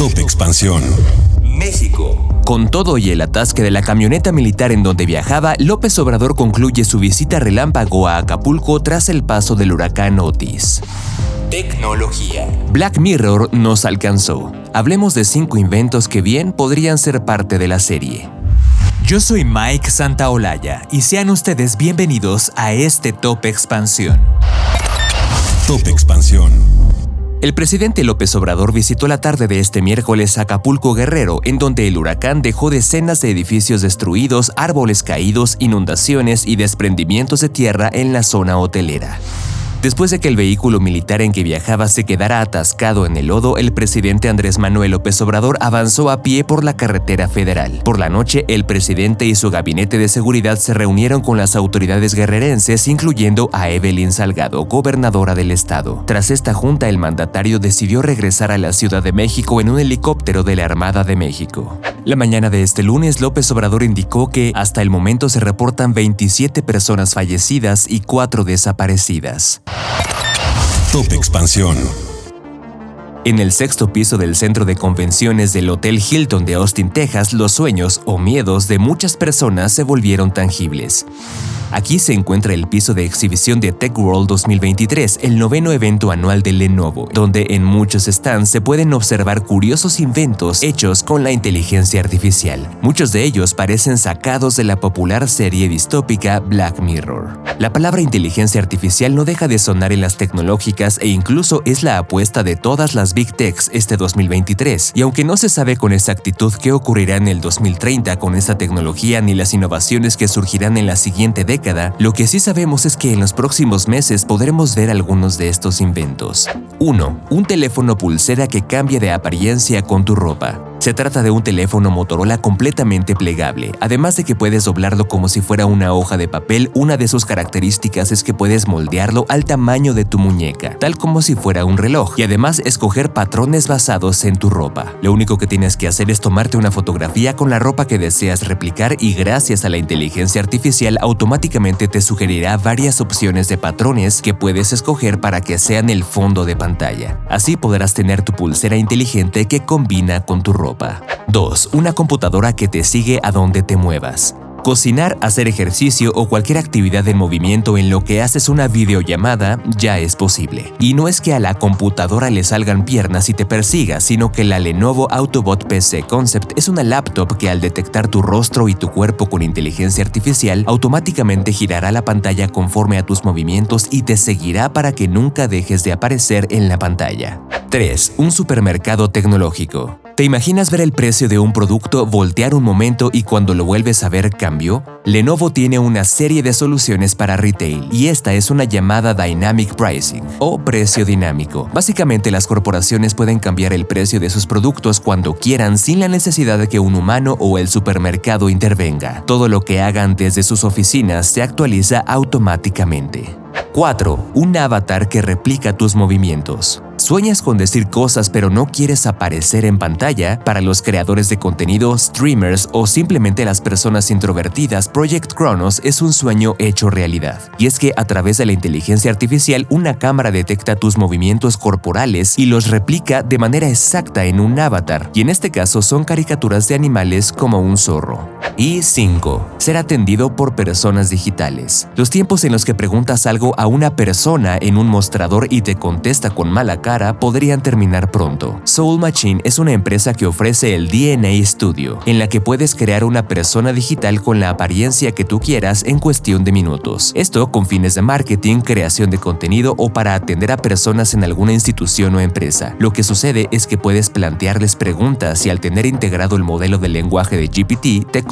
Top Expansión. México. Con todo y el atasque de la camioneta militar en donde viajaba, López Obrador concluye su visita relámpago a Acapulco tras el paso del huracán Otis. Tecnología. Black Mirror nos alcanzó. Hablemos de cinco inventos que bien podrían ser parte de la serie. Yo soy Mike Santaolalla y sean ustedes bienvenidos a este Top Expansión. Top Expansión. El presidente López Obrador visitó la tarde de este miércoles Acapulco Guerrero, en donde el huracán dejó decenas de edificios destruidos, árboles caídos, inundaciones y desprendimientos de tierra en la zona hotelera. Después de que el vehículo militar en que viajaba se quedara atascado en el lodo, el presidente Andrés Manuel López Obrador avanzó a pie por la carretera federal. Por la noche, el presidente y su gabinete de seguridad se reunieron con las autoridades guerrerenses, incluyendo a Evelyn Salgado, gobernadora del estado. Tras esta junta, el mandatario decidió regresar a la Ciudad de México en un helicóptero de la Armada de México. La mañana de este lunes, López Obrador indicó que hasta el momento se reportan 27 personas fallecidas y 4 desaparecidas. Top Expansión. En el sexto piso del centro de convenciones del Hotel Hilton de Austin, Texas, los sueños o miedos de muchas personas se volvieron tangibles. Aquí se encuentra el piso de exhibición de Tech World 2023, el noveno evento anual de Lenovo, donde en muchos stands se pueden observar curiosos inventos hechos con la inteligencia artificial. Muchos de ellos parecen sacados de la popular serie distópica Black Mirror. La palabra inteligencia artificial no deja de sonar en las tecnológicas e incluso es la apuesta de todas las Big Techs este 2023, y aunque no se sabe con exactitud qué ocurrirá en el 2030 con esta tecnología ni las innovaciones que surgirán en la siguiente década, lo que sí sabemos es que en los próximos meses podremos ver algunos de estos inventos. 1. Un teléfono pulsera que cambia de apariencia con tu ropa. Se trata de un teléfono Motorola completamente plegable, además de que puedes doblarlo como si fuera una hoja de papel, una de sus características es que puedes moldearlo al tamaño de tu muñeca, tal como si fuera un reloj, y además escoger patrones basados en tu ropa. Lo único que tienes que hacer es tomarte una fotografía con la ropa que deseas replicar y gracias a la inteligencia artificial automáticamente te sugerirá varias opciones de patrones que puedes escoger para que sean el fondo de pantalla. Así podrás tener tu pulsera inteligente que combina con tu ropa. 2. Una computadora que te sigue a donde te muevas. Cocinar, hacer ejercicio o cualquier actividad en movimiento en lo que haces una videollamada ya es posible. Y no es que a la computadora le salgan piernas y te persiga, sino que la Lenovo Autobot PC Concept es una laptop que al detectar tu rostro y tu cuerpo con inteligencia artificial, automáticamente girará la pantalla conforme a tus movimientos y te seguirá para que nunca dejes de aparecer en la pantalla. 3. Un supermercado tecnológico. ¿Te imaginas ver el precio de un producto voltear un momento y cuando lo vuelves a ver cambió? Lenovo tiene una serie de soluciones para retail y esta es una llamada Dynamic Pricing o precio dinámico. Básicamente las corporaciones pueden cambiar el precio de sus productos cuando quieran sin la necesidad de que un humano o el supermercado intervenga. Todo lo que hagan desde sus oficinas se actualiza automáticamente. 4. Un avatar que replica tus movimientos. ¿Sueñas con decir cosas pero no quieres aparecer en pantalla? Para los creadores de contenido, streamers o simplemente las personas introvertidas, Project Chronos es un sueño hecho realidad. Y es que a través de la inteligencia artificial, una cámara detecta tus movimientos corporales y los replica de manera exacta en un avatar, y en este caso son caricaturas de animales como un zorro. Y 5. Ser atendido por personas digitales. Los tiempos en los que preguntas algo a una persona en un mostrador y te contesta con mala cara podrían terminar pronto. Soul Machine es una empresa que ofrece el DNA Studio, en la que puedes crear una persona digital con la apariencia que tú quieras en cuestión de minutos. Esto con fines de marketing, creación de contenido o para atender a personas en alguna institución o empresa. Lo que sucede es que puedes plantearles preguntas y al tener integrado el modelo de lenguaje de GPT te